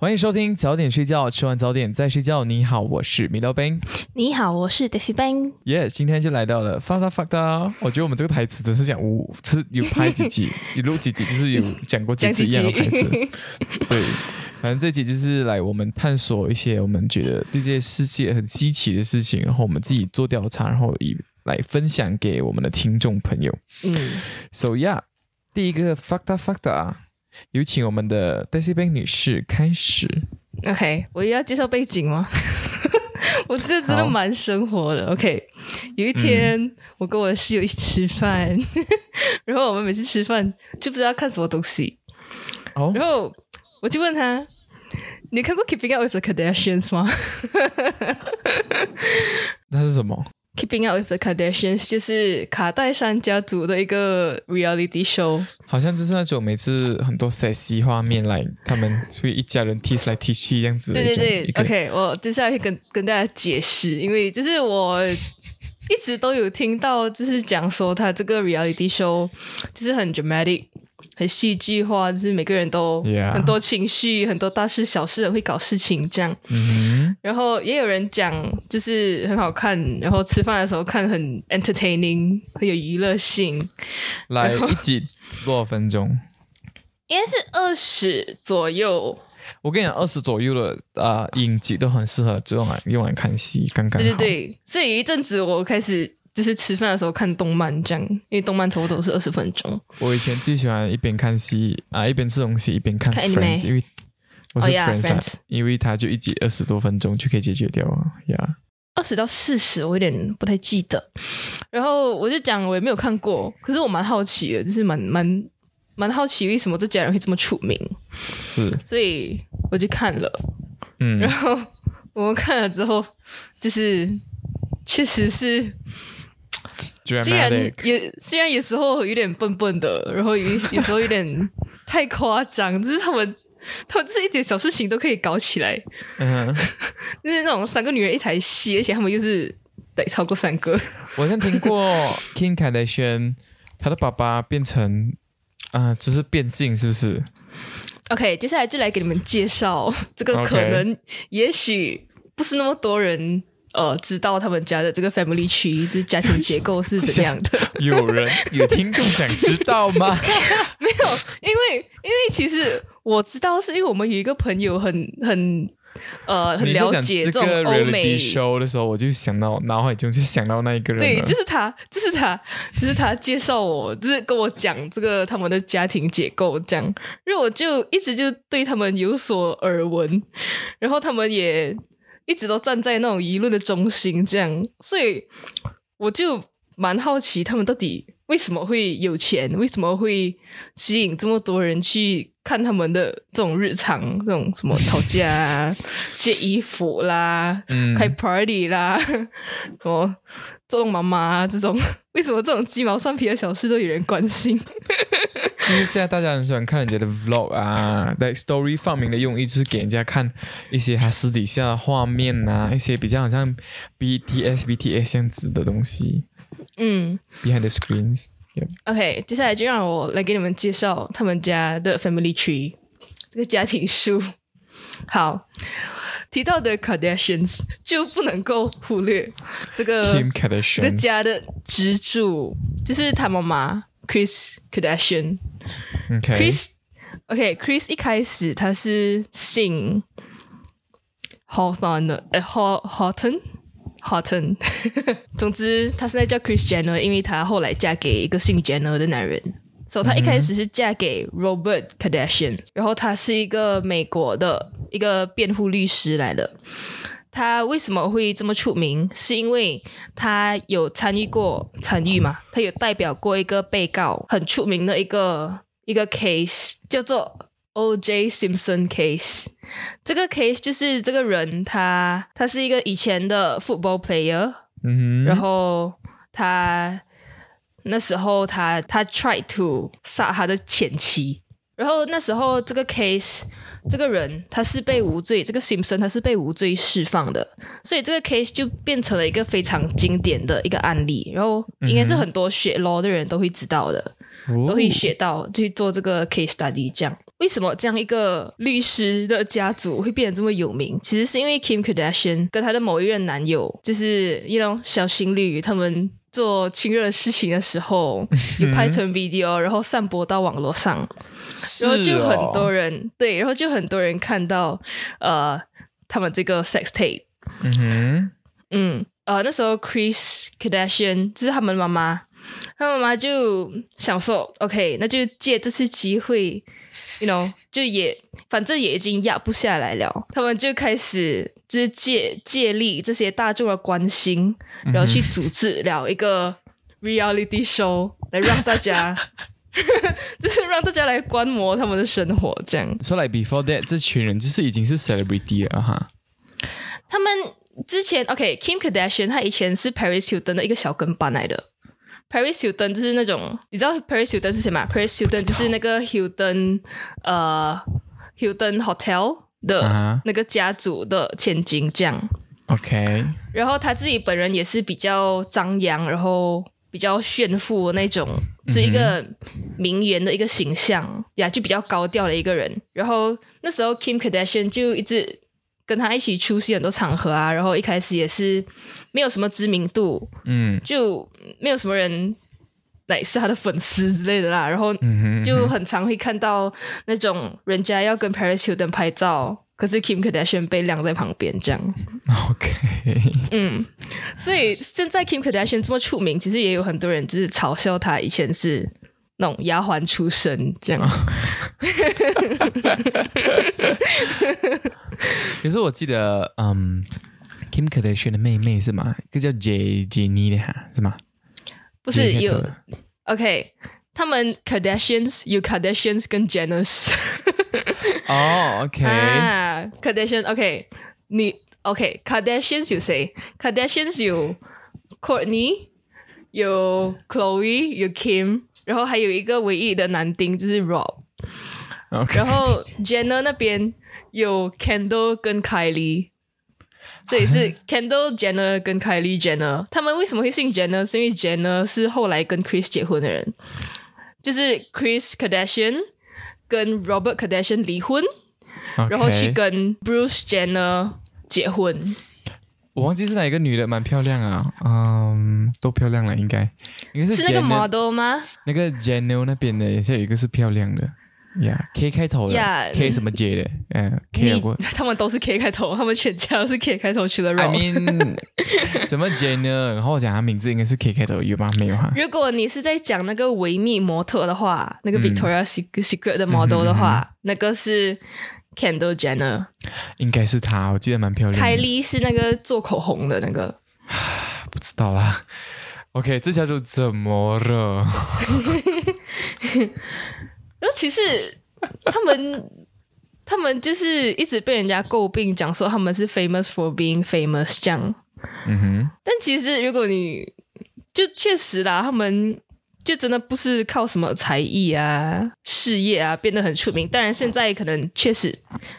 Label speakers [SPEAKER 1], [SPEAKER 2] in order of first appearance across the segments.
[SPEAKER 1] 欢迎收听早点睡觉，吃完早点再睡觉。你好，我是米豆冰。
[SPEAKER 2] 你好，我是 Daisy Ben。
[SPEAKER 1] 耶，今天就来到了发达发达。我觉得我们这个台词真是讲五，是有拍几集，有录几集，就是有讲过几次一样的台词。对，反正这集就是来我们探索一些我们觉得对这些世界很稀奇的事情，然后我们自己做调查，然后以来分享给我们的听众朋友。嗯，So yeah，第一个发达发达。有请我们的 Daisy b a n 女士开始。
[SPEAKER 2] OK，我要介绍背景吗？我这真的蛮生活的。OK，有一天我跟我的室友一起吃饭，然后我们每次吃饭就不知道看什么东西。哦，然后我就问他：“你看过 Keeping Up with the Kardashians 吗？”
[SPEAKER 1] 那是什么
[SPEAKER 2] ？Keeping Up with the Kardashians 就是卡戴珊家族的一个 reality show，
[SPEAKER 1] 好像就是那种每次很多 sexy 画面来，他们会一家人踢来踢去这样子。
[SPEAKER 2] 对对对，OK，我接下来会跟跟大家解释，因为就是我一直都有听到，就是讲说他这个 reality show 就是很 dramatic。很戏剧化，就是每个人都很多情绪，很多大事小事会搞事情这样。然后也有人讲，就是很好看，然后吃饭的时候看很 entertaining，很有娱乐性。
[SPEAKER 1] 来一集多少分钟？
[SPEAKER 2] 应该是二十左右。
[SPEAKER 1] 我跟你讲，二十左右的啊影集都很适合用来用来看戏，刚刚
[SPEAKER 2] 对对对。所以有一阵子我开始。就是吃饭的时候看动漫这样，因为动漫差不多是二十分钟。
[SPEAKER 1] 我以前最喜欢一边看戏啊，一边吃东西，一边看 Friends，因为我是 Friends，因为它就一集二十多分钟就可以解决掉啊，呀。
[SPEAKER 2] 二十到四十，我有点不太记得。然后我就讲我也没有看过，可是我蛮好奇的，就是蛮蛮蛮好奇为什么这家人会这么出名。
[SPEAKER 1] 是，
[SPEAKER 2] 所以我就看了，嗯，然后我们看了之后，就是确实是。虽然也虽然有时候有点笨笨的，然后有有时候有点太夸张，就是他们他们就是一点小事情都可以搞起来，嗯，就是那种三个女人一台戏，而且他们又是得超过三个。
[SPEAKER 1] 我好像听过 King Kardashian 他的爸爸变成啊，就是变性，是不是
[SPEAKER 2] ？OK，接下来就来给你们介绍这个可能，也许不是那么多人。呃，知道他们家的这个 family tree 就是家庭结构是怎样的？
[SPEAKER 1] 有人有听众想知道吗？
[SPEAKER 2] 没有，因为因为其实我知道，是因为我们有一个朋友很很呃很了解这种欧美
[SPEAKER 1] show 的时候，我就想到脑海中就想到那一个人，
[SPEAKER 2] 对，就是他，就是他，就是他介绍我，就是跟我讲这个他们的家庭结构这样，因为我就一直就对他们有所耳闻，然后他们也。一直都站在那种舆论的中心，这样，所以我就蛮好奇，他们到底为什么会有钱，为什么会吸引这么多人去看他们的这种日常，这种什么吵架、借衣服啦、开 party 啦，什么做妈妈这种，为什么这种鸡毛蒜皮的小事都有人关心？
[SPEAKER 1] 就是现在大家很喜欢看人家的 vlog 啊，在 story 放明的用意就是给人家看一些他私底下的画面啊，一些比较好像 BTS、BTS 这样子的东西。嗯，behind the screens。
[SPEAKER 2] OK，接下来就让我来给你们介绍他们家的 family tree 这个家庭树。好，提到的 Kardashians 就不能够忽略这个这个家的支柱，就是他妈妈。Chris Kardashian，OK，Chris，OK，Chris 一开始他是姓 Hawthorne 的，呃，Hawthorne，Hawthorne，总之他现在叫 Chris Jenner，因为他后来嫁给一个姓 Jenner 的男人，所以他一开始是嫁给 Robert Kardashian，然后他是一个美国的一个辩护律师来的。他为什么会这么出名？是因为他有参与过参与嘛？他有代表过一个被告，很出名的一个一个 case，叫做 O.J. Simpson case。这个 case 就是这个人他他是一个以前的 football player，
[SPEAKER 1] 嗯哼，
[SPEAKER 2] 然后他那时候他他 try to 杀他的前妻，然后那时候这个 case 这个人他是被无罪，这个 Simpson 他是被无罪释放的，所以这个 case 就变成了一个非常经典的一个案例，然后应该是很多学 law 的人都会知道的。都会学到去做这个 case study。这样，为什么这样一个律师的家族会变得这么有名？其实是因为 Kim Kardashian 跟她的某一任男友，就是 you know 小情侣，他们做亲热的事情的时候，有拍成 video，然后散播到网络上，然后就很多人对，然后就很多人看到呃他们这个 sex tape。
[SPEAKER 1] 嗯哼，
[SPEAKER 2] 嗯，呃，那时候 Chris Kardashian 就是他们妈妈。他妈妈就想说，OK，那就借这次机会，you know，就也反正也已经压不下来了，他们就开始就是借借力这些大众的关心，然后去组织了一个 reality show 来让大家，就是让大家来观摩他们的生活，这样。
[SPEAKER 1] 说来 before that，这群人就是已经是 celebrity 了哈。
[SPEAKER 2] 他们之前 OK，Kim Kardashian 他以前是 Paris Hilton 的一个小跟班来的。Paris Hilton 就是那种，你知道 Paris Hilton 是谁吗？Paris Hilton 就是那个 Hilton 呃 Hilton Hotel 的那个家族的千金，这样。
[SPEAKER 1] OK。
[SPEAKER 2] 然后他自己本人也是比较张扬，然后比较炫富那种，是一个名媛的一个形象呀，就比较高调的一个人。然后那时候 Kim Kardashian 就一直。跟他一起出席很多场合啊，然后一开始也是没有什么知名度，嗯，就没有什么人来是他的粉丝之类的啦，然后就很常会看到那种人家要跟 Paris Hilton 拍照，可是 Kim Kardashian 被晾在旁边这样。
[SPEAKER 1] OK，
[SPEAKER 2] 嗯，所以现在 Kim Kardashian 这么出名，其实也有很多人就是嘲笑他以前是那种丫鬟出身这样。
[SPEAKER 1] 可是我记得，嗯，Kim Kardashian 的妹妹是吗？一个叫 J Jennie 的哈，是吗？
[SPEAKER 2] 不是有 OK，他们 Kardashians 有 Kardashians 跟 Jenners。
[SPEAKER 1] 哦，OK
[SPEAKER 2] 啊，Kardashian OK，你 OK，Kardashians 有谁？Kardashians 有 Courtney，有 Chloe，有 Kim，然后还有一个唯一的男丁就是 Rob。然后 Jenner 那边。有 Kendall 跟 Kylie，这里是 Kendall Jenner 跟 Kylie Jenner。他们为什么会姓 Jenner？是因为 Jenner 是后来跟 Chris 结婚的人，就是 Chris Kardashian 跟 Robert Kardashian 离婚，然后去跟 Bruce Jenner 结婚。
[SPEAKER 1] 我忘记是哪一个女的，蛮漂亮啊，嗯，都漂亮了，应该应该
[SPEAKER 2] 是那个 model 吗？
[SPEAKER 1] 那个 Jenner 那边的也是有一个是漂亮的。呀，K 开头的，K 什么 J 的？嗯，K 过，
[SPEAKER 2] 他们都是 K 开头，他们全家都是 K 开头去的。
[SPEAKER 1] I mean，什么 J 呢？然后我讲他名字应该是 K 开头，有吗？没有哈。
[SPEAKER 2] 如果你是在讲那个维密模特的话，那个 Victoria Secret 的 model 的话，那个是 Kendall Jenner，
[SPEAKER 1] 应该是她，我记得蛮漂亮。
[SPEAKER 2] 凯莉是那个做口红的那个，
[SPEAKER 1] 不知道啦。OK，这叫做怎么了？
[SPEAKER 2] 然后其实他们 他们就是一直被人家诟病，讲说他们是 famous for being famous 这样。嗯哼。但其实如果你就确实啦，他们就真的不是靠什么才艺啊、事业啊变得很出名。当然现在可能确实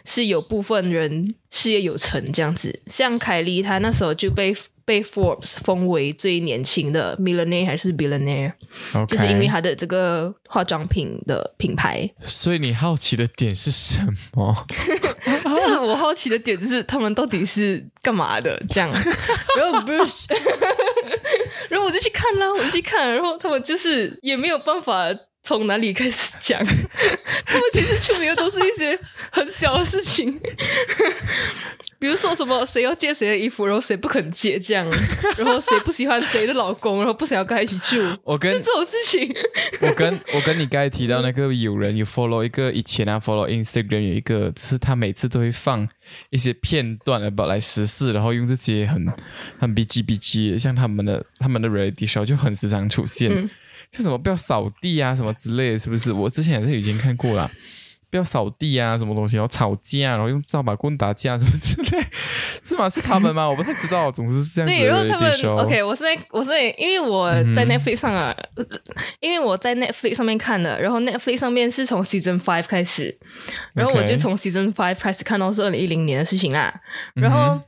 [SPEAKER 2] 是有部分人事业有成这样子，像凯莉她那时候就被。被 Forbes 封为最年轻的 millionaire 还是 billionaire，就是因为她的这个化妆品的品牌。
[SPEAKER 1] 所以你好奇的点是什么？
[SPEAKER 2] 就是我好奇的点就是他们到底是干嘛的？这样，然后不是，然后我就去看啦，我就去看，然后他们就是也没有办法从哪里开始讲。他们其实出名的都是一些很小的事情。比如说什么谁要借谁的衣服，然后谁不肯借这样，然后谁不喜欢谁的老公，然后不想要跟他一起住，
[SPEAKER 1] 我跟
[SPEAKER 2] 是这种事情。
[SPEAKER 1] 我跟我跟你刚才提到那个有人有 follow 一个以前啊 follow Instagram 有一个，就是他每次都会放一些片段 about 来时事，然后用这些很很 B G B G，像他们的他们的 reality show 就很时常出现，
[SPEAKER 2] 嗯
[SPEAKER 1] 像什么不要扫地啊什么之类的，是不是？我之前也是已经看过了。不要扫地啊，什么东西，然后吵架，然后用扫把棍打架，什么之类，是吗？是他们吗？我不太知道，总之是这样子的
[SPEAKER 2] 对，然后他们 OK，我是在我是在因为我在 Netflix 上啊，呃因为我在 Netflix 上面看的，然后 Netflix 上面是从 Season Five 开始，然后我就从 Season Five 开始看到是二零一零年的事情啦，然后。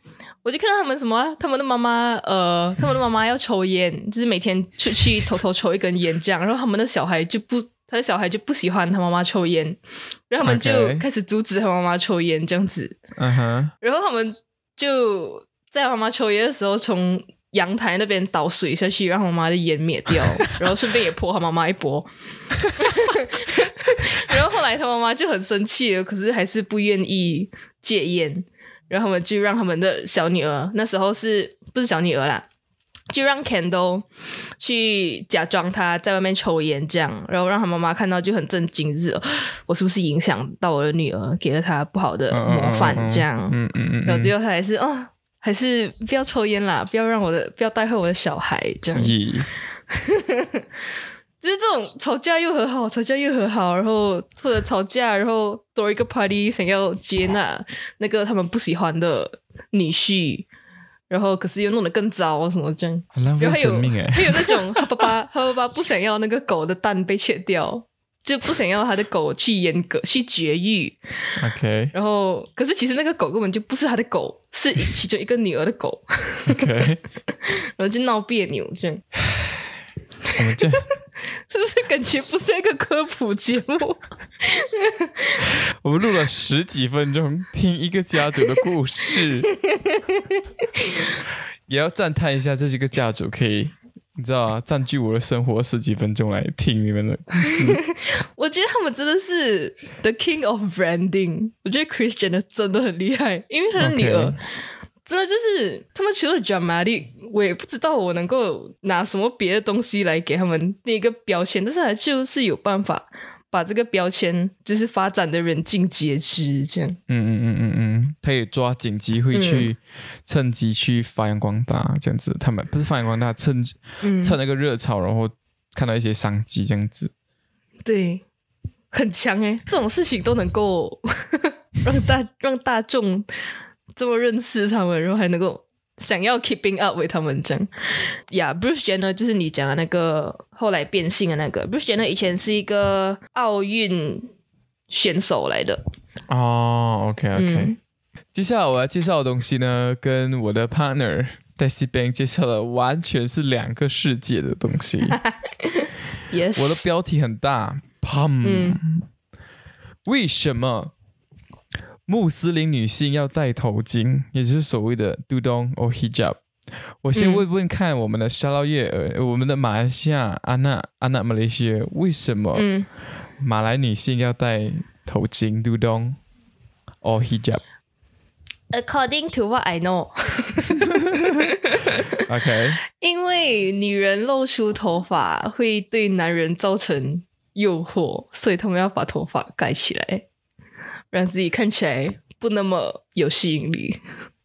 [SPEAKER 2] 我就看到他们什么啊，他们的妈妈，呃，他们的妈妈要抽烟，就是每天出去偷 偷抽一根烟这样，然后他们的小孩就不，他的小孩就不喜欢他妈妈抽烟，然后他们就开始阻止他妈妈抽烟这样子，
[SPEAKER 1] 嗯哼，
[SPEAKER 2] 然后他们就在妈妈抽烟的时候，从阳台那边倒水下去，让妈妈的烟灭掉，然后顺便也泼他妈妈一波。然后后来他妈妈就很生气了，可是还是不愿意戒烟，然后他们就让他们的小女儿，那时候是不是小女儿啦？就让 Kendall 去假装他在外面抽烟，这样，然后让他妈妈看到就很震惊，是 我是不是影响到我的女儿，给了她不好的模范，这样，
[SPEAKER 1] 嗯嗯嗯，
[SPEAKER 2] 然后最后他还是啊、还是不要抽烟啦，不要让我的，不要带坏我的小孩，这样。
[SPEAKER 1] 咦，
[SPEAKER 2] 就是这种吵架又和好，吵架又和好，然后或者吵架，然后多一个 party 想要接纳那个他们不喜欢的女婿，然后可是又弄得更糟什么这样。
[SPEAKER 1] 很浪费
[SPEAKER 2] 然后还有
[SPEAKER 1] 生命哎。
[SPEAKER 2] 还有那种他 爸爸，他爸爸不想要那个狗的蛋被切掉，就不想要他的狗去阉割、去绝育。
[SPEAKER 1] OK
[SPEAKER 2] 然后，可是其实那个狗根本就不是他的狗，是其中一个女儿的狗，
[SPEAKER 1] OK，
[SPEAKER 2] 然后就闹别扭，这样
[SPEAKER 1] 我们这
[SPEAKER 2] 是不是感觉不是一个科普节目？
[SPEAKER 1] 我们录了十几分钟，听一个家族的故事，也要赞叹一下这几个家族可以，你知道啊，占据我的生活十几分钟来听你们的故事。
[SPEAKER 2] 我觉得他们真的是 the king of branding。我觉得 Christian 的真的很厉害，因为他的女儿真的就是他们除了 dramatic，我也不知道我能够拿什么别的东西来给他们那个标签，但是还就是有办法把这个标签就是发展的人尽皆知，这样。
[SPEAKER 1] 嗯嗯嗯嗯嗯，他也抓紧机会去、趁机去发扬光大，这样子。他们不是发扬光大，趁
[SPEAKER 2] 嗯，
[SPEAKER 1] 趁那个热潮，然后看到一些商机，这样子。
[SPEAKER 2] 对，很强诶，这种事情都能够 让大让大众这么认识他们，然后还能够想要 keeping up with 他们这样。呀、b r u c e Jenner 就是你讲的那个后来变性的那个，Bruce Jenner 以前是一个奥运选手来的，
[SPEAKER 1] 哦，OK OK，、
[SPEAKER 2] 嗯。
[SPEAKER 1] 接下来我要介绍的东西呢，跟我的 partner Daisy Bank 介绍的完全是两个世界的东西。
[SPEAKER 2] yes，
[SPEAKER 1] 我的标题很大，Pum，、
[SPEAKER 2] 嗯。
[SPEAKER 1] 为什么穆斯林女性要戴头巾，也就是所谓的 dudong or hijab？我先
[SPEAKER 2] 嗯
[SPEAKER 1] 问问看，我们的沙捞越呃，我们的马来西亚安娜安娜马来西亚，为什么
[SPEAKER 2] 嗯
[SPEAKER 1] 马来女性要戴头巾 dudong or
[SPEAKER 2] hijab？，according to what I
[SPEAKER 1] know，OK，
[SPEAKER 2] 因为女人露出头发会对男人造成诱惑，所以他们要把头发盖起来，让自己看起来不那么有吸引力。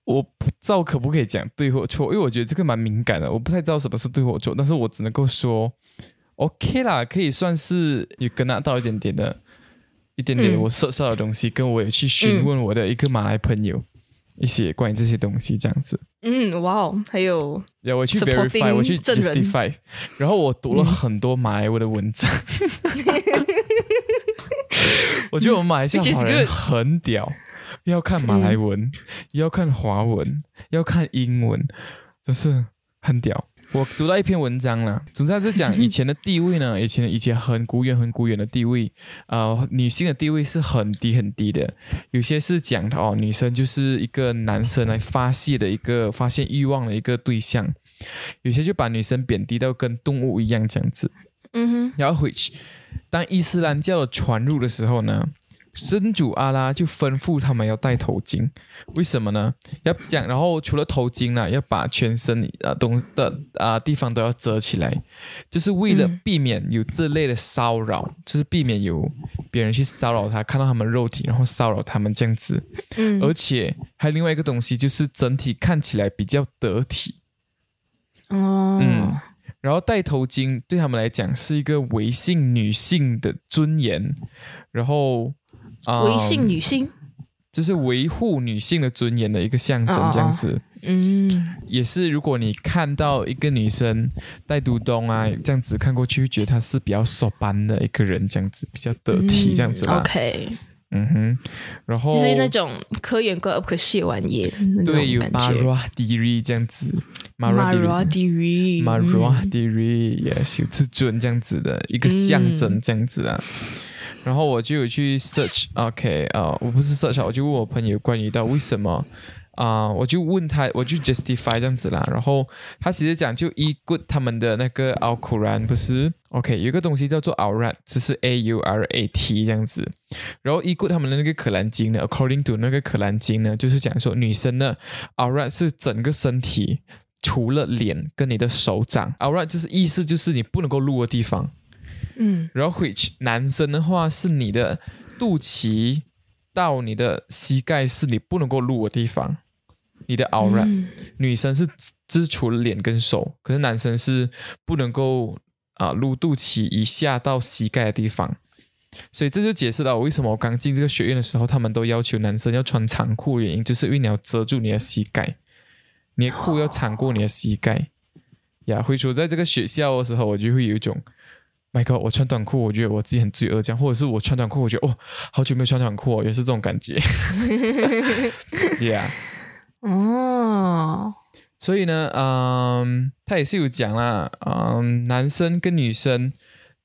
[SPEAKER 1] 我不知道可不可以讲对或错，因为我觉得这个蛮敏感的，我不太知道什么是对或错，但是我只能够说 OK 啦，可以算是有跟他到一点点的，一点点
[SPEAKER 2] 嗯。
[SPEAKER 1] 我涉涉的东西，跟我有去询问我的一个马来朋友、一些关于这些东西这样子。
[SPEAKER 2] 嗯，哇哦，还有
[SPEAKER 1] 然后我去 verify，我去 justify，然后我读了很多马来文的文章。我觉得我们马来西亚华人很屌，要看马来文，要看华文，要看英文，真是很屌。我读到一篇文章了，总之它是讲以前的地位呢，以前以前很古远很古远的地位，呃，女性的地位是很低很低的。有些是讲的哦，女生就是一个男生来发泄的一个发泄欲望的一个对象，有些就把女生贬低到跟动物一样这样子。
[SPEAKER 2] 嗯哼，
[SPEAKER 1] 然后 which 当伊斯兰教的传入的时候呢，真主阿拉就吩咐他们要戴头巾，为什么呢？要讲，然后除了头巾呢，要把全身啊东的啊地方都要遮起来，就是为了
[SPEAKER 2] 嗯。
[SPEAKER 1] 避免有这类的骚扰，就是避免有别人去骚扰他，看到他们肉体，然后骚扰他们这样子。
[SPEAKER 2] 嗯。
[SPEAKER 1] 而且还有另外一个东西，就是整体看起来比较得体。
[SPEAKER 2] 哦，
[SPEAKER 1] 嗯。然后戴头巾对他们来讲是一个维性女性的尊严，然后啊，
[SPEAKER 2] 唯性女性，
[SPEAKER 1] 就是维护女性的尊严的一个象征这样子。
[SPEAKER 2] 嗯
[SPEAKER 1] 也是，如果你看到一个女生戴肚兜啊，这样子看过去，会觉得她是比较手班的一个人，这样子比较得体，这样子啦。
[SPEAKER 2] 嗯 OK，
[SPEAKER 1] 嗯哼，然后
[SPEAKER 2] 就是那种可远观而不可亵玩焉
[SPEAKER 1] 对有
[SPEAKER 2] 感觉。
[SPEAKER 1] Marwa Diri 这样子
[SPEAKER 2] Mara
[SPEAKER 1] Diri
[SPEAKER 2] Diri
[SPEAKER 1] Marwa Diri yes 有至尊这样子的一个象征这样子啊。然后我就有去 search，OK 啊、我不是 search，我就问我朋友关于到为什么啊、我就问他，我就 justify 这样子啦。然后他其实讲就依据他们的那个 Al Quran 不是 OK，有一个东西叫做 Aurat，只是 A U R A T 这样子。然后依据他们的那个可兰经呢，according to 那个可兰经呢，就是讲说女生呢 Aurat 是整个身体。除了脸跟你的手掌，Aurat 就是意思就是你不能够露的地方，
[SPEAKER 2] 嗯
[SPEAKER 1] 然后 which 男生的话是你的肚脐到你的膝盖是你不能够露的地方，你的 aura、
[SPEAKER 2] 嗯
[SPEAKER 1] 女生是只除了脸跟手，可是男生是不能够啊、露肚脐以下到膝盖的地方。所以这就解释了我为什么我刚进这个学院的时候，他们都要求男生要穿长裤，原因就是因为你要遮住你的膝盖，你的裤要长过你的膝盖。呀，会说在这个学校的时候，我就会有一种，My God，我穿短裤，我觉得我自己很罪恶，这样，或者是我穿短裤，我觉得哦，好久没有穿短裤、哦，也是这种感觉。yeah，
[SPEAKER 2] 哦，
[SPEAKER 1] 所以呢，嗯，他也是有讲啦，嗯，男生跟女生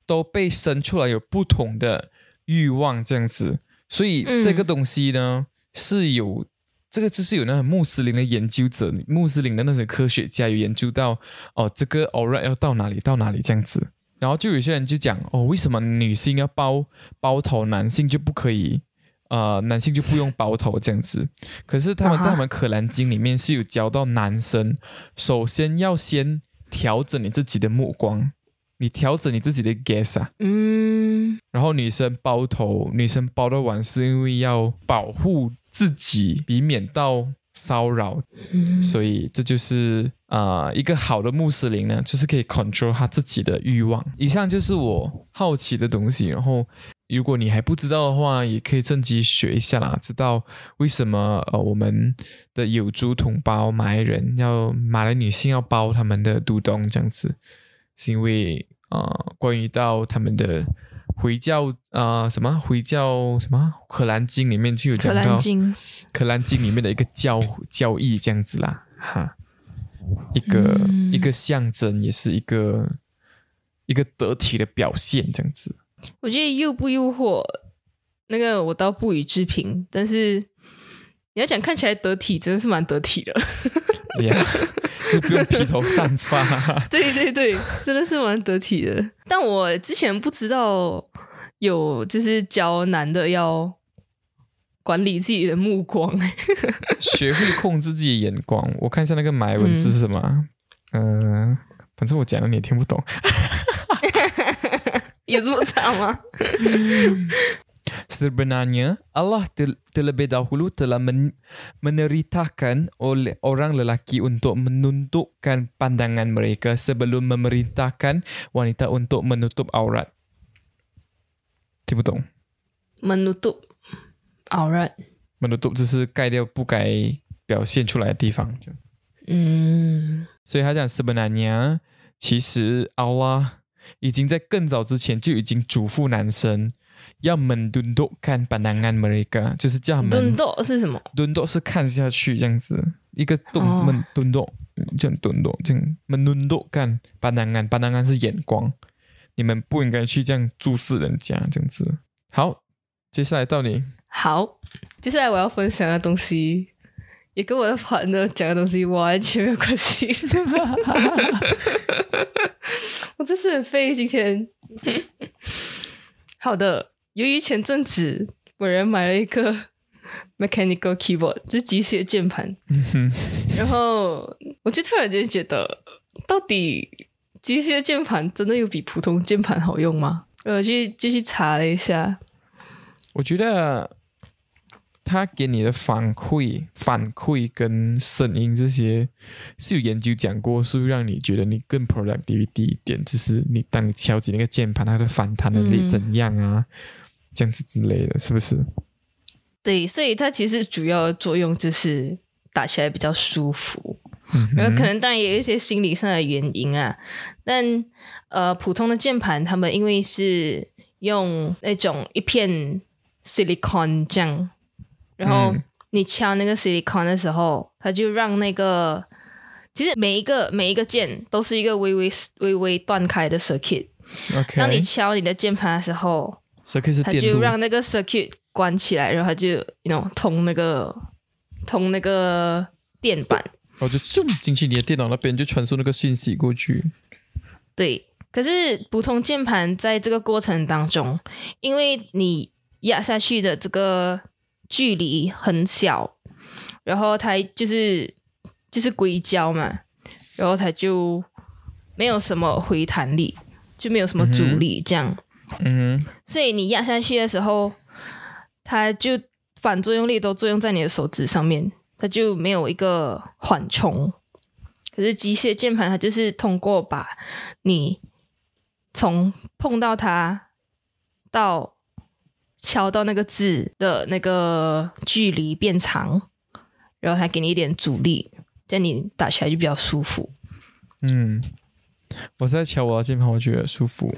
[SPEAKER 1] 都被生出来有不同的欲望，这样子，所以
[SPEAKER 2] 嗯
[SPEAKER 1] 这个东西呢、是有。这个就是有那种穆斯林的研究者，穆斯林的那种科学家有研究到，哦，这个 aura 要到哪里到哪里这样子，然后就有些人就讲，哦，为什么女性要包包头，男性就不可以？呃，男性就不用包头这样子。可是他们在
[SPEAKER 2] 啊哈
[SPEAKER 1] 他们《可兰经》里面是有教到男生，首先要先调整你自己的目光，你调整你自己的啊。
[SPEAKER 2] 嗯
[SPEAKER 1] 然后女生包头，女生包的完是因为要保护自己，避免到骚扰
[SPEAKER 2] 嗯
[SPEAKER 1] 所以这就是啊、呃一个好的穆斯林呢，就是可以 control 他自己的欲望。以上就是我好奇的东西，然后如果你还不知道的话，也可以趁机学一下啦，知道为什么呃我们的有族同胞马来人要马来女性要包他们的肚洞这样子，是因为呃关于到他们的。回教啊、呃什么？回教什么《可兰经》里面就有
[SPEAKER 2] 可
[SPEAKER 1] 讲到
[SPEAKER 2] 兰经，《
[SPEAKER 1] 可兰经》里面的一个教教义这样子啦，哈，一个、
[SPEAKER 2] 嗯。
[SPEAKER 1] 一个象征，也是一个一个得体的表现，这样子。
[SPEAKER 2] 我觉得诱不诱惑，那个我倒不予置评，但是你要讲看起来得体，真的是蛮得体的。
[SPEAKER 1] 呀，就不用披头散发。
[SPEAKER 2] 对对对，真的是蛮得体的。但我之前不知道有就是教男的要管理自己的目光，
[SPEAKER 1] 学会控制自己的眼光。我看一下那个埋文字是什么？嗯、反正我讲了你也听不懂。
[SPEAKER 2] 有这么差吗？
[SPEAKER 1] Sebenarnya Allah tel- terlebih dahulu telah men- meneritakan oleh orang lelaki untuk menundukkan pandangan mereka sebelum memerintahkan wanita untuk menutup aurat. 听不懂
[SPEAKER 2] menutup aurat，
[SPEAKER 1] ，menutup 就是盖掉不该表现出来的地方，这样子。
[SPEAKER 2] 嗯
[SPEAKER 1] 所以他讲 sebenarnya 其实 Allah 已经在更早之前就已经嘱咐男生 要 mendundukkan pandangan mereka，就是叫他们
[SPEAKER 2] 蹲斗是什么？
[SPEAKER 1] 蹲斗是看下去这样子，一个动
[SPEAKER 2] 哦
[SPEAKER 1] 闷蹲斗，这样蹲斗，这样闷斗干巴南安，巴南安是眼光，你们不应该去这样注视人家这样子。好，接下来到你，
[SPEAKER 2] 好，接下来我要分享的东西，也跟我的 partner 讲的东西完全没有关系。我真是很废，今天。好的，由于前阵子本人买了一个 mechanical keyboard，就是机械键盘。然后我就突然间觉得，到底机械键盘真的有比普通键盘好用吗？我去继续查了一下，
[SPEAKER 1] 我觉得他给你的反馈、反馈跟声音这些是有研究讲过，是会让你觉得你更 productivity 一点。就是你当你敲击那个键盘，它的反弹能力
[SPEAKER 2] 嗯
[SPEAKER 1] 怎样啊，这样子之类的，是不是？
[SPEAKER 2] 对，所以它其实主要的作用就是打起来比较舒服。
[SPEAKER 1] 嗯
[SPEAKER 2] 然后可能当然也有一些心理上的原因啊，但呃，普通的键盘他们因为是用那种一片 silicon 这样，然后
[SPEAKER 1] 嗯
[SPEAKER 2] 你敲那个 silicon 的时候，它就让那个其实每一个每一个键都是一个微微微微断开的
[SPEAKER 1] circuit，OK，
[SPEAKER 2] 当你敲你的键盘的时候，它就让那个 circuit 关起来，然后它就 you know 通那个通那个电板。
[SPEAKER 1] 然后就咻进去你的电脑那边，就传输那个信息过去。
[SPEAKER 2] 对，可是普通键盘在这个过程当中，因为你压下去的这个距离很小，然后它就是就是硅胶嘛，然后它就没有什么回弹力，就没有什么阻力，这样，
[SPEAKER 1] 嗯哼，
[SPEAKER 2] 所以你压下去的时候，它就反作用力都作用在你的手指上面，它就没有一个缓冲。可是机械键盘它就是通过把你从碰到它到敲到那个字的那个距离变长，然后它给你一点阻力，这样你打起来就比较舒服。
[SPEAKER 1] 嗯，我在敲我的键盘，我觉得舒服。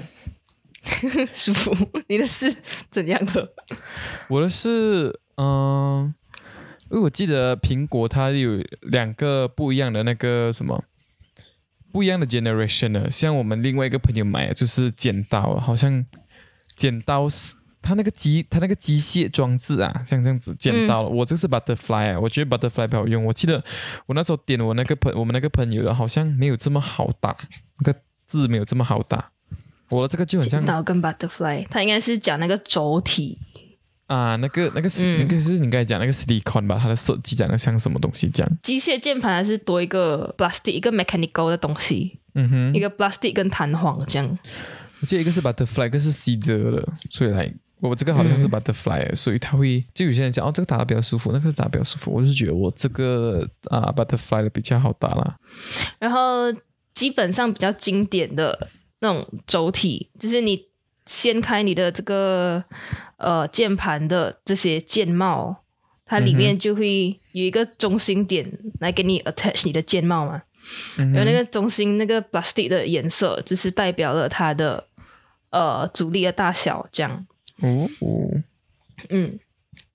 [SPEAKER 2] 舒服，你的是怎样的？
[SPEAKER 1] 我的是，嗯、因为我记得苹果它有两个不一样的那个什么不一样的 generation 的，像我们另外一个朋友买的就是剪刀，好像剪刀是它那个机它那个机械装置啊，像这样子剪刀，我这是 butterfly 啊，我觉得 butterfly 比较好用。我记得我那时候点我那个朋我们那个朋友的，好像没有这么好打，那个字没有这么好打。我的这个就很像
[SPEAKER 2] 剪刀跟 butterfly，它应该是讲那个轴体。
[SPEAKER 1] 啊，那个那个是、
[SPEAKER 2] 嗯
[SPEAKER 1] 那个是你刚才讲那个 silicon 吧，它的设计长得像什么东西这样？
[SPEAKER 2] 机械键盘还是多一个 plastic 一个 mechanical 的东西，
[SPEAKER 1] 嗯哼
[SPEAKER 2] 一，个 plastic 跟弹簧这样。
[SPEAKER 1] 我记得一个是 butterfly，一个是 C 折的，所以来我这个好像是 butterfly，、所以它会就有些人讲哦，这个打的比较舒服，那个打的比较舒服，我就是觉得我这个啊 butterfly 的比较好打啦。
[SPEAKER 2] 然后基本上比较经典的那种轴体，就是你掀开你的这个呃键盘的这些键帽，它里面就会有一个中心点来给你 attach 你的键帽嘛。
[SPEAKER 1] 嗯
[SPEAKER 2] 然后那个中心那个 plastic 的颜色，就是代表了它的呃阻力的大小，这样。
[SPEAKER 1] 哦哦，
[SPEAKER 2] 嗯，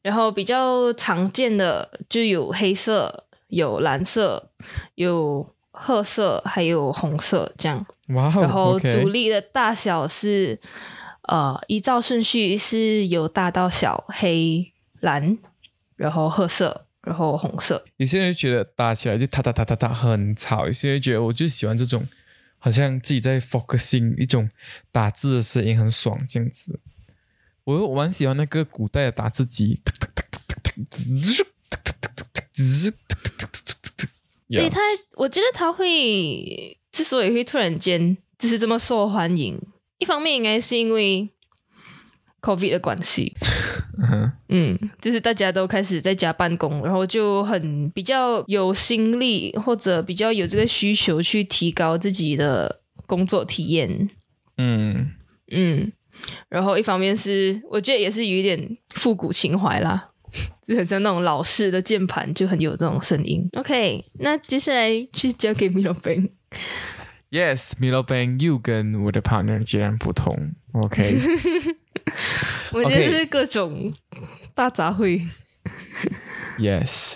[SPEAKER 2] 然后比较常见的就有黑色、有蓝色、有褐色，还有红色这样。然后阻力的大小是呃依照顺序是由大到小，黑、蓝，然后褐色，然后红色。
[SPEAKER 1] 有些人觉得打起来就哒哒哒哒哒很吵，有些人觉得我就喜欢这种，好像自己在 focusing 一种打字的声音很爽这样子。我我蛮喜欢那个古代的打字机，
[SPEAKER 2] 对他，我觉得他会之所以会突然间就是这么受欢迎，一方面应该是因为 COVID 的关系，
[SPEAKER 1] 嗯哼
[SPEAKER 2] 嗯，就是大家都开始在家办公，然后就很比较有心力或者比较有这个需求去提高自己的工作体验，
[SPEAKER 1] 嗯，
[SPEAKER 2] 嗯，然后一方面是我觉得也是有一点复古情怀啦，就很像那种老式的键盘，就很有这种声音。OK，那接下来去交给米老板。
[SPEAKER 1] Yes, Milo Bang You 跟我的 partner 截然不同。OK，
[SPEAKER 2] 我觉得是各种大杂烩。
[SPEAKER 1] Yes，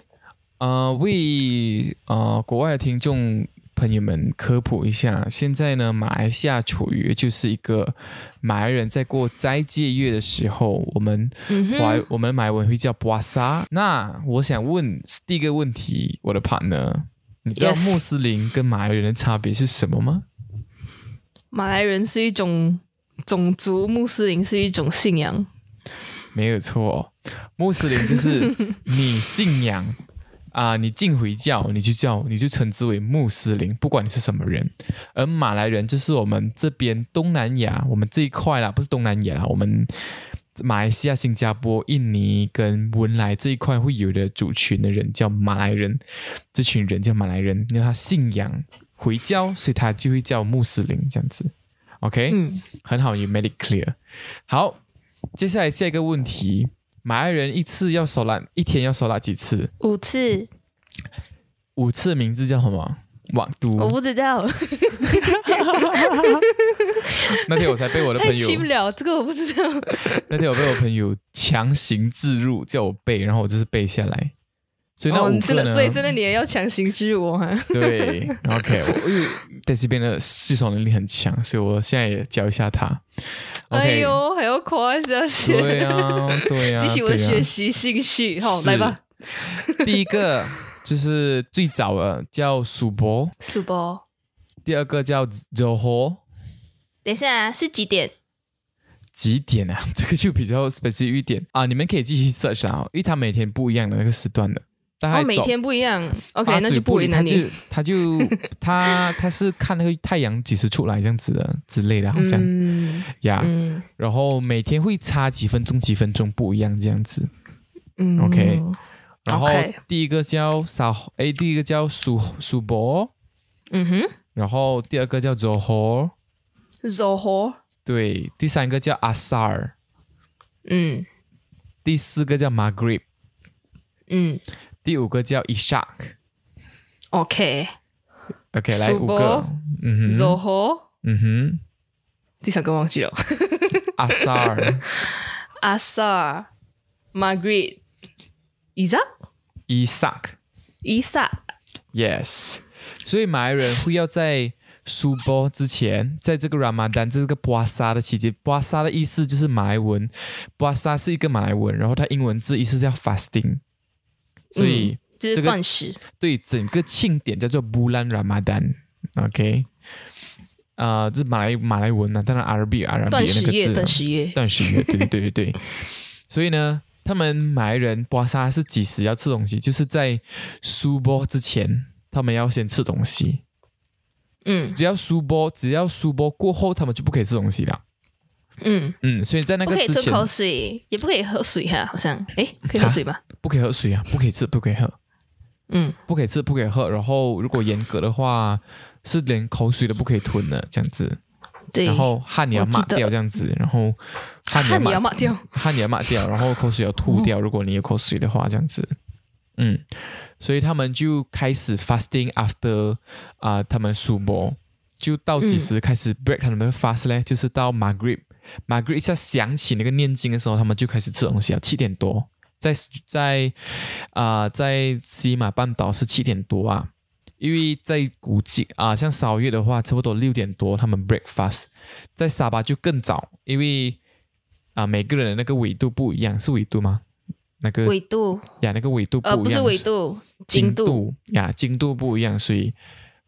[SPEAKER 1] 呃，为呃国外的听众朋友们科普一下，现在呢，马来西亚处于就是一个马来人在过斋戒月的时候，我们
[SPEAKER 2] 嗯
[SPEAKER 1] 华、
[SPEAKER 2] 哼，
[SPEAKER 1] 我们马来文会叫布瓦沙。那我想问第一个问题，我的 partner，你知道穆斯林跟马来人的差别是什么吗？
[SPEAKER 2] 马来人是一种种族，穆斯林是一种信仰。
[SPEAKER 1] 没有错，穆斯林就是 你信仰啊、你进回教，你就叫你就称之为穆斯林，不管你是什么人。而马来人就是我们这边东南亚，我们这一块啦，不是东南亚啦，我们马来西亚、新加坡、印尼跟文莱这一块会有的族群的人叫马来人，这群人叫马来人，因为他信仰回教，所以他就会叫穆斯林这样子。OK，、
[SPEAKER 2] 嗯，
[SPEAKER 1] 很好，你 made it clear。好，接下来下一个问题，马来人一次要手拉一天要手拉几次？
[SPEAKER 2] 五次
[SPEAKER 1] 五次的名字叫什么？瓦都。
[SPEAKER 2] 我不知道，
[SPEAKER 1] 那天我才被我的朋
[SPEAKER 2] 太轻
[SPEAKER 1] 友，
[SPEAKER 2] 了，这个我不知道。
[SPEAKER 1] 那天我被我朋友强行置入，叫我背，然后我就是背下来。所以那
[SPEAKER 2] 哦，
[SPEAKER 1] 五
[SPEAKER 2] 你真的，
[SPEAKER 1] 个呢？
[SPEAKER 2] 所以现在你也要强行植入我哈。
[SPEAKER 1] 对，OK，我因为在这边的系统能力很强，所以我现在也教一下他。
[SPEAKER 2] 哎呦，还要夸一下先，
[SPEAKER 1] 对啊，对啊，
[SPEAKER 2] 激起我的学习兴趣。好，来吧。
[SPEAKER 1] 第一个就是最早的叫苏博，
[SPEAKER 2] 苏博，
[SPEAKER 1] 第二个叫 Zoho，
[SPEAKER 2] 等一下是几点？
[SPEAKER 1] 几点啊？这个就比较 specific 一点啊，你们可以继续 search 啊，因为它每天不一样的那个时段的，大概
[SPEAKER 2] 哦，每天不一样。OK，那就不为难你。
[SPEAKER 1] 他就他就 他他是看那个太阳几时出来这样子的之类的，好像
[SPEAKER 2] 嗯
[SPEAKER 1] 呀
[SPEAKER 2] 嗯
[SPEAKER 1] 然后每天会差几分钟几分钟不一样这样子。
[SPEAKER 2] 嗯
[SPEAKER 1] OK 然后第一个叫沙，哎，第一个叫苏苏博，
[SPEAKER 2] 嗯哼
[SPEAKER 1] 然后第二个叫
[SPEAKER 2] Zoho，，Zoho，
[SPEAKER 1] 对，第三个叫 Asar，
[SPEAKER 2] 嗯
[SPEAKER 1] 第四个叫 Maghrib，
[SPEAKER 2] 嗯
[SPEAKER 1] 第五个叫 Ishak。，OK，OK，来五个，嗯哼
[SPEAKER 2] ，Zoho，
[SPEAKER 1] 嗯哼
[SPEAKER 2] 第三个忘记了
[SPEAKER 1] ，Asar、
[SPEAKER 2] ，Asar、Margaret、Isa、
[SPEAKER 1] Ishak。
[SPEAKER 2] Isa，
[SPEAKER 1] Yes，所以马来人会要在苏波之前，在这个 Ramadan 这个巴沙的期间，巴沙的意思就是马来文，巴沙是一个马来文，然后它英文字意思叫 fasting，所以、
[SPEAKER 2] 就是
[SPEAKER 1] 这个。对整个庆典叫做 Bulan Ramadan，OK，、啊、这是马来马来文啊，当然 Arabic Arabic
[SPEAKER 2] 断食月，
[SPEAKER 1] 那个字啊。
[SPEAKER 2] 断食月，
[SPEAKER 1] 断食月，对对对对对。所以呢，他们马来人巴沙是几时要吃东西？就是在苏波之前，他们要先吃东西。
[SPEAKER 2] 嗯
[SPEAKER 1] 只要苏波，只要苏波过后，他们就不可以吃东西了。
[SPEAKER 2] 嗯，
[SPEAKER 1] 嗯，所以在那个之前不
[SPEAKER 2] 可以吞口水，也不可以喝水哈，好像，诶，可以喝水吧？
[SPEAKER 1] 不可以喝水啊，不可以吃，不可以喝，
[SPEAKER 2] 嗯
[SPEAKER 1] 不可以吃，不可以喝。然后如果严格的话，是连口水都不可以吞的这样子。
[SPEAKER 2] 对，
[SPEAKER 1] 然后汗也要抹掉这样子，然后汗你
[SPEAKER 2] 汗你
[SPEAKER 1] 抹
[SPEAKER 2] 要抹掉，
[SPEAKER 1] 汗也要抹掉，然后口水要吐掉。如果你有口水的话，这样子，嗯，所以他们就开始 fasting after 啊、他们苏博就到几时开始 break 他们的 fast 呢？就是到 Maghrib。Maghrib 一下响起那个念经的时候，他们就开始吃东西了。七点多，在在啊、在西马半岛是七点多啊，因为在古迹啊、像扫月的话，差不多六点多他们 breakfast，在沙巴就更早，因为啊、每个人的那个纬度不一样，是纬度吗？那个
[SPEAKER 2] 纬度，
[SPEAKER 1] 呀，那个纬度不一
[SPEAKER 2] 呃，
[SPEAKER 1] 样，
[SPEAKER 2] 不是纬度，
[SPEAKER 1] 经
[SPEAKER 2] 经度，
[SPEAKER 1] 呀，经度不一样，所以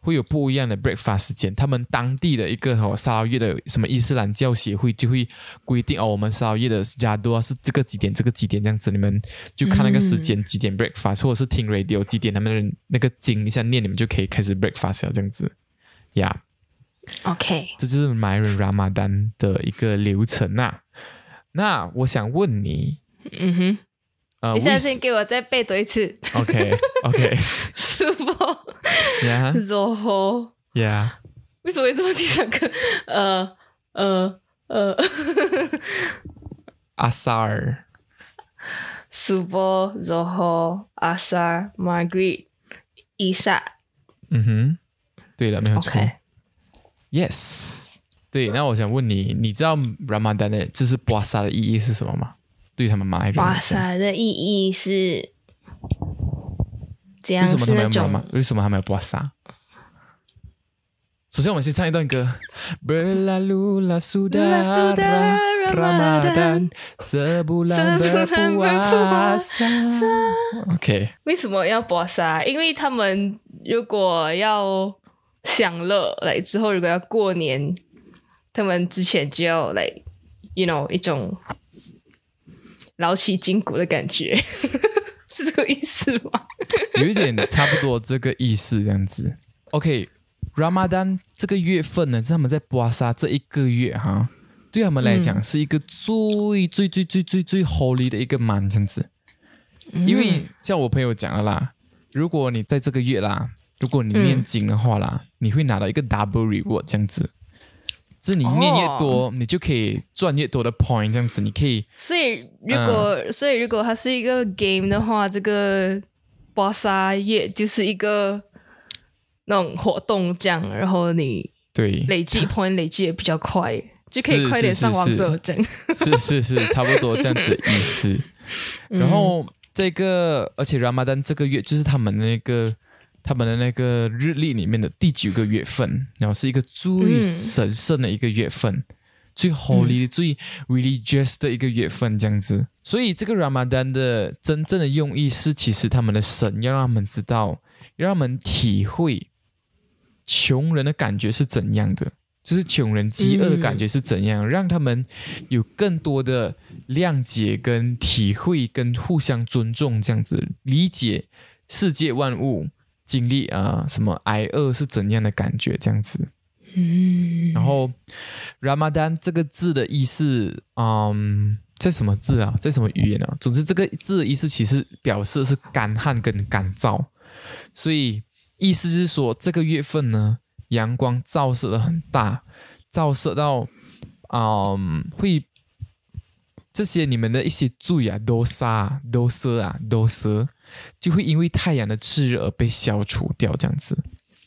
[SPEAKER 1] 会有不一样的 breakfast 时间。他们当地的一个哦沙捞越的什么伊斯兰教协会就会规定哦，我们沙捞越的加多是这个几点，这个几点这样子，你们就看那个时间、几点 breakfast，或者是听 radio 几点他们那个经一下念，你们就可以开始 breakfast 了这样子。呀
[SPEAKER 2] ，OK，
[SPEAKER 1] 这就是马来人 Ramadan 的一个流程呐、那我想问你，
[SPEAKER 2] 嗯哼，
[SPEAKER 1] 呃，
[SPEAKER 2] 等一下
[SPEAKER 1] 为
[SPEAKER 2] 先给我再背读一次。
[SPEAKER 1] OK OK
[SPEAKER 2] 是否
[SPEAKER 1] 呀
[SPEAKER 2] Zoho？
[SPEAKER 1] 呀。
[SPEAKER 2] 为什么会这么第三个？呃呃呃
[SPEAKER 1] 阿萨尔
[SPEAKER 2] ，，Subo Zoho Asar Margaret Isa。
[SPEAKER 1] 嗯哼，对了，没有错 OK，Yes，对。那我想问你，你知道 Ramadan 的就是巴萨的意义是什么吗？对于他们马来人
[SPEAKER 2] 巴
[SPEAKER 1] 讲，
[SPEAKER 2] 萨的意义是
[SPEAKER 1] 为什么他们有
[SPEAKER 2] 是那种
[SPEAKER 1] Ramadan？为什么？首先，我们先唱一段歌。Berlalu la
[SPEAKER 2] Sudah
[SPEAKER 1] sudara
[SPEAKER 2] Ramadan
[SPEAKER 1] sebulan
[SPEAKER 2] Sebulan
[SPEAKER 1] berpuasa。OK，
[SPEAKER 2] 为什么要巴萨？因为他们如果要享乐，来之后如果要过年，他们之前就要来，you know 一种劳其筋骨的感觉，是这个意思吗？
[SPEAKER 1] 有一点差不多这个意思，这样子。OK，Ramadan 这个月份呢，是他们在巴沙这一个月哈，对他们来讲是一个最最最最最最 holy 的一个 month 这样子。因为像我朋友讲了啦，如果你在这个月啦，如果你念经的话啦，你会拿到一个 double reward 这样子。是你念越多，你就可以赚越多的 point，这样子你可以。
[SPEAKER 2] 所以如果所以如果它是一个 game 的话，这个巴沙月就是一个那种活动这样，然后你
[SPEAKER 1] 对
[SPEAKER 2] 累计 point 累积也比较快，就可以快点上王者这样。
[SPEAKER 1] 是是是，差不多这样子意思。然后这个，而且 Ramadan 这个月就是他们那个。他们的那个日历里面的第九个月份，然后是一个最神圣的一个月份，最 holy、最 religious 的一个月份，这样子。所以这个 Ramadan 的真正的用意是，其实他们的神要让他们知道，让他们体会穷人的感觉是怎样的，就是穷人饥饿的感觉是怎样，让他们有更多的谅解、跟体会、跟互相尊重，这样子理解世界万物。经历啊，什么挨饿是怎样的感觉？这样子，嗯，然后 Ramadan 这个字的意思，嗯，在什么字啊？在什么语言啊？总之，这个字的意思其实表示是干旱跟干燥，所以意思是说，这个月份呢，阳光照射的很大，照射到，嗯，会这些你们的一些注意啊，多杀，都色啊，多色。就会因为太阳的炽热而被消除掉，这样子。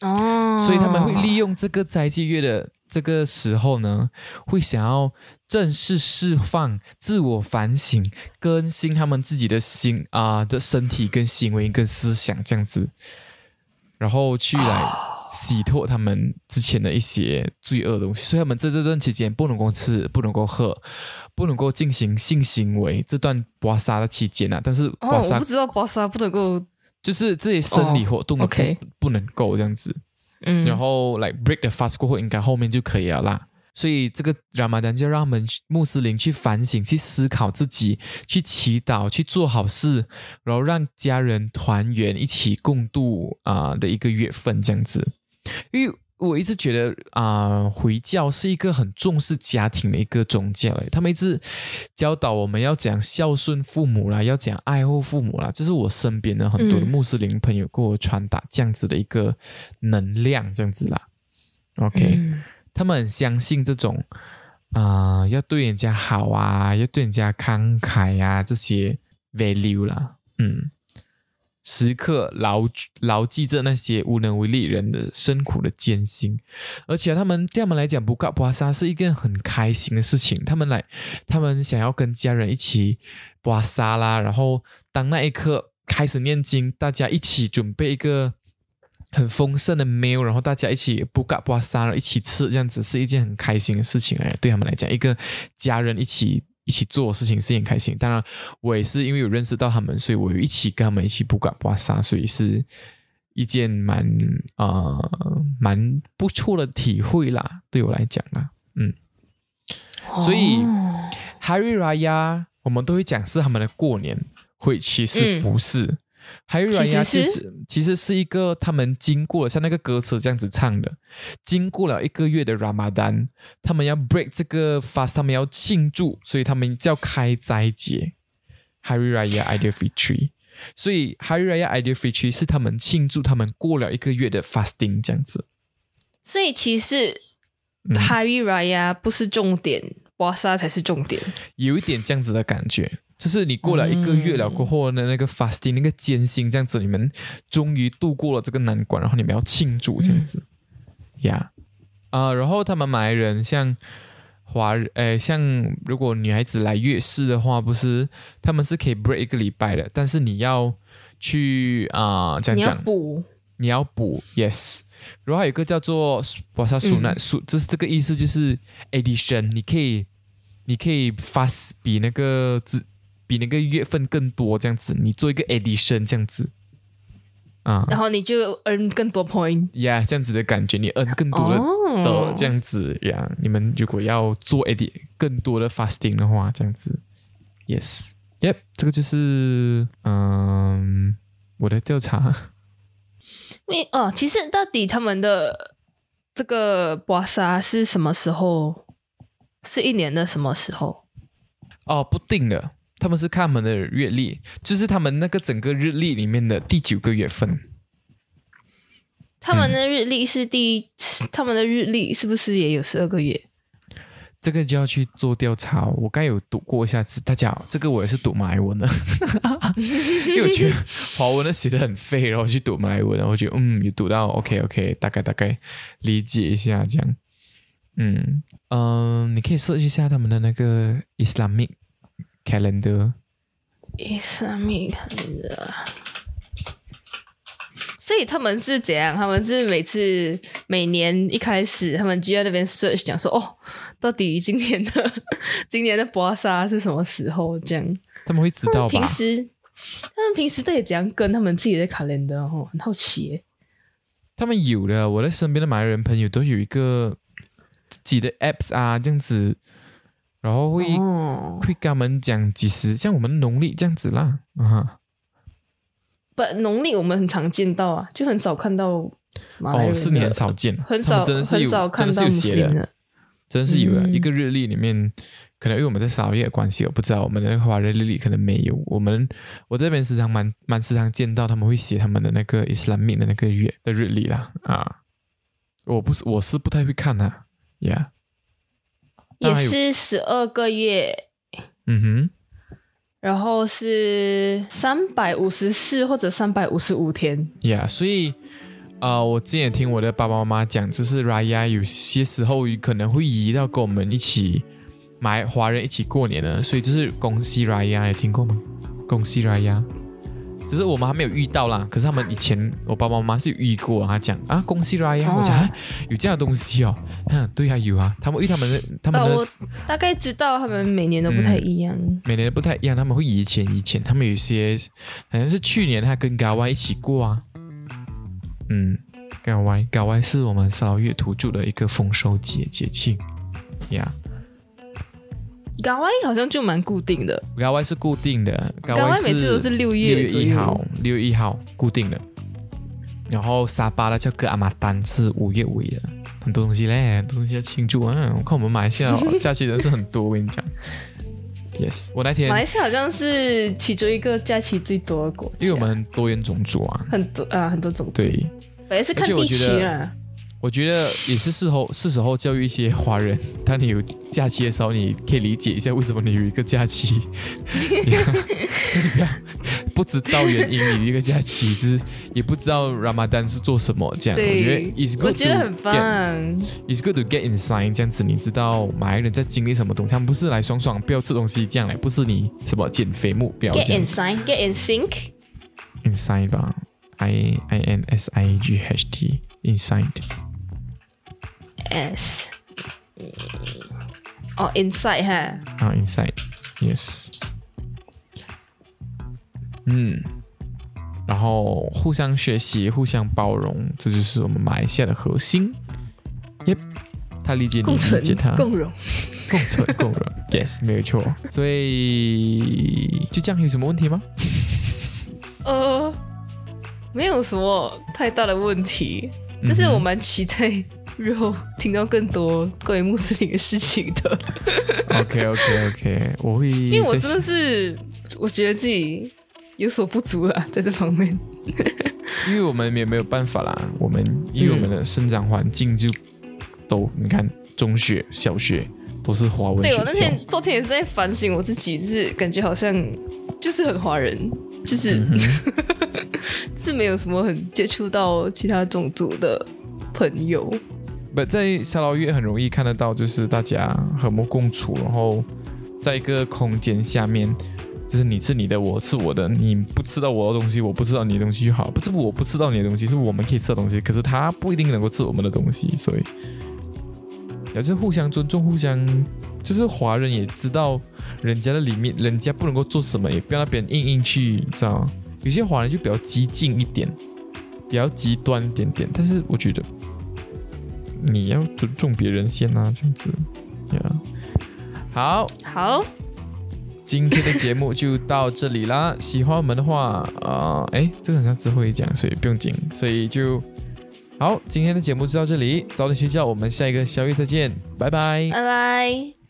[SPEAKER 1] 哦，所以他们会利用这个斋戒月的这个时候呢，会想要正式释放、自我反省、更新他们自己的心啊的身体、跟行为、跟思想这样子，然后去来。洗脱他们之前的一些罪恶东西，所以他们在这段期间不能够吃，不能够喝，不能够进行性行为。这段刮痧的期间啊，但是
[SPEAKER 2] 哦，我不知道刮痧不能够，
[SPEAKER 1] 就是这些生理活动
[SPEAKER 2] ，OK，
[SPEAKER 1] 不能够这样子。嗯，然后来 break the fast 过后，应该后面就可以了啦。所以这个 Ramadan 就让他们穆斯林去反省、去思考自己、去祈祷、去做好事，然后让家人团圆、一起共度啊的一个月份这样子。因为我一直觉得啊，回教是一个很重视家庭的一个宗教，诶，他们一直教导我们要讲孝顺父母啦，要讲爱护父母啦，这是我身边的很多的穆斯林朋友给我传达这样子的一个能量，这样子啦。OK，他们很相信这种啊，要对人家好啊，要对人家慷慨啊，这些 value 啦，嗯。时刻牢牢记着那些无能为力人的辛苦的艰辛，而且他们对他们来讲，不搞巴沙是一件很开心的事情。他们来，他们想要跟家人一起巴沙啦，然后当那一刻开始念经，大家一起准备一个很丰盛的 meal，然后大家一起不搞巴沙，一起吃，这样子是一件很开心的事情哎，对他们来讲，一个家人一起。一起做事情是很开心，当然我也是因为有认识到他们，所以我有一起跟他们一起不管刮痧，所以是一件蛮啊蛮不错的体会啦，对我来讲啦，嗯，所以 Hari Raya 我们都会讲是他们的过年，会其实不是。还有软牙，其实其实是一个他们经过了像那个歌词这样子唱的，经过了一个月的 Ramadan，他们要 break 这个 fast，他们要庆祝，所以他们叫开斋节，Hari Raya Idul Fitri。所以 Hari Raya Idul Fitri 是他们庆祝他们过了一个月的 fasting 这样子。
[SPEAKER 2] 所以其实 Hari Raya 不是重点，瓦萨才是重点，
[SPEAKER 1] 有一点这样子的感觉。就是你过了一个月了过后的那个 fasting 那个艰辛这样子，你们终于度过了这个难关，然后你们要庆祝这样子，呀啊，然后他们马来人像华人，诶，像如果女孩子来月事的话，不是他们是可以 break 一个礼拜的，但是你要去啊，这样讲
[SPEAKER 2] 补，
[SPEAKER 1] 你要补，yes，然后还有一个叫做瓦萨苏难苏，就是这个意思，就是 addition，你可以你可以 fast 比那个字。比那个月份更多这样子，你做一个 addition 这样子
[SPEAKER 2] 啊，然后你就 earn 更多
[SPEAKER 1] point，yeah，，这样子的感觉，你 earn 更多的的这样子呀。你们如果要做 add 更多的 fasting 的话，这样子，yes，Yep，这个就是嗯我的调查。
[SPEAKER 2] 因为哦，其实到底他们的这个刮痧是什么时候？是一年的什么时候？
[SPEAKER 1] 哦，不定的，他们是看他们的月历，就是他们那个整个日历里面的第九个月份。
[SPEAKER 2] 他们的日历是第，他们的日历是不是也有十二个月？
[SPEAKER 1] 这个就要去做调查。我刚有读过一下子，大家这个我也是读马来文的，因为我觉得华文的写的很废，然后去读马来文，然后觉得嗯，有读到 OK OK，大概大概理解一下这样。嗯嗯，你可以设计一下他们的那个 Islamic calendar。
[SPEAKER 2] Islamic calendar。所以他们是怎样？他们是每次每年一开始，他们就在那边 search 讲说哦。到底今年的 今年的博沙是什么时候？这样
[SPEAKER 1] 他们会知道吧？
[SPEAKER 2] 平时他们平时都也怎样跟他们自己的卡连的哦，很好奇耶。
[SPEAKER 1] 他们有的，我在身边的马来人朋友都有一个自己的 apps 啊，这样子，然后会会跟他们讲几时，像我们农历这样子啦啊。
[SPEAKER 2] 不，农历我们很常见到啊，就很少看到。哦，
[SPEAKER 1] 是你很少见，
[SPEAKER 2] 很少
[SPEAKER 1] 真的是有
[SPEAKER 2] 很少看到
[SPEAKER 1] 写
[SPEAKER 2] 的。
[SPEAKER 1] 真是有的，一个日历里面，可能因为我们在沙月关系，我不知道我们的华人日历可能没有。我们我这边时常蛮蛮时常见到他们会写他们的那个伊斯兰命的那个月的日历啦啊，我不是我是不太会看呐，Yeah，
[SPEAKER 2] 也是十二个月，
[SPEAKER 1] 嗯哼，
[SPEAKER 2] 然后是三百五十四或者三百五十五天
[SPEAKER 1] ，Yeah，所以。啊，我之前听我的爸爸妈妈讲，就是 Raya 有些时候可能会移到跟我们一起买华人一起过年的，所以就是恭喜 Raya，有听过吗？恭喜 Raya，只是我们还没有遇到啦。可是他们以前我爸爸妈妈是遇过，他讲啊，恭喜 Raya，我讲有这样的东西哦，嗯，对啊，有啊，他们因为他们的他们的
[SPEAKER 2] 大概知道他们每年都不太一样，
[SPEAKER 1] 每年都不太一样，他们会以前以前他们有些好像是去年他跟嘎歪一起过啊。嗯，嘎歪嘎歪是我们沙月土著的一个丰收节节庆呀。
[SPEAKER 2] 搞歪好像就蛮固定的，
[SPEAKER 1] 搞歪是固定的，
[SPEAKER 2] 搞歪每次都是六月
[SPEAKER 1] 六月一号，六月一号固定的。然后沙巴的叫格阿玛丹是五月尾的，很多东西嘞，很多东西要庆祝啊！我看我们马来西亚 假期人是很多，我跟你讲。Yes，我那天
[SPEAKER 2] 马来西亚好像是其中一个假期最多的国家，
[SPEAKER 1] 因为我们多元种族啊，
[SPEAKER 2] 很多啊，很多种族。
[SPEAKER 1] 对。
[SPEAKER 2] 本来是看地区啊，
[SPEAKER 1] 我觉得也是时候是时候教育一些华人，当你有假期的时候，你可以理解一下为什么你有一个假期，你不要不知道原因你一个假期，就是也不知道 Ramadan 是做什么这样。我觉得 is good，
[SPEAKER 2] 我觉得很棒。
[SPEAKER 1] It's good to get inside 这样子，你知道马来人在经历什么东西？他们不是来爽爽不要吃东西这样来，不是你什么减肥目标。
[SPEAKER 2] Get inside，get in sync，inside
[SPEAKER 1] 吧。I I N S I G H T inside
[SPEAKER 2] S 哦 inside 哈
[SPEAKER 1] 啊 inside yes 嗯，然后互相学习，互相包容，这就是我们马来西亚的核心。Yep，他理解你，理解他，
[SPEAKER 2] 共荣，
[SPEAKER 1] 共存，共荣。Yes，没有错。所以就这样，有什么问题吗？
[SPEAKER 2] 呃。没有什么太大的问题，但是我蛮期待日后听到更多关于穆斯林的事情的。
[SPEAKER 1] OK OK OK，我会，因
[SPEAKER 2] 为我真的是我觉得自己有所不足了，在这方面。
[SPEAKER 1] 因为我们也没有办法啦，我们因为我们的生长环境就都你看，中学、小学都是华文。
[SPEAKER 2] 对我那天昨天也是在反省我自己，就是感觉好像就是很华人。就是，是没有什么很接触到其他种族的朋友。
[SPEAKER 1] 不在沙捞越很容易看得到，就是大家和睦共处，然后在一个空间下面，就是你是你的，我是我的，你不吃到我的东西，我不知道你的东西就好。不是我不吃到你的东西，是我们可以吃的东西，可是他不一定能够吃我们的东西，所以也是互相尊重，互相。就是华人也知道人家的里面，人家不能够做什么，也不要那边硬硬去，你知道有些华人就比较激进一点，比较极端一点点。但是我觉得你要尊重别人先啊，这样子。呀，好，
[SPEAKER 2] 好，
[SPEAKER 1] 今天的节目就到这里啦。喜欢我们的话，啊、哎，这个好像之后会讲，所以不用紧，所以就好。今天的节目就到这里，早点睡觉，我们下一个宵夜再见，拜拜。
[SPEAKER 2] 拜拜。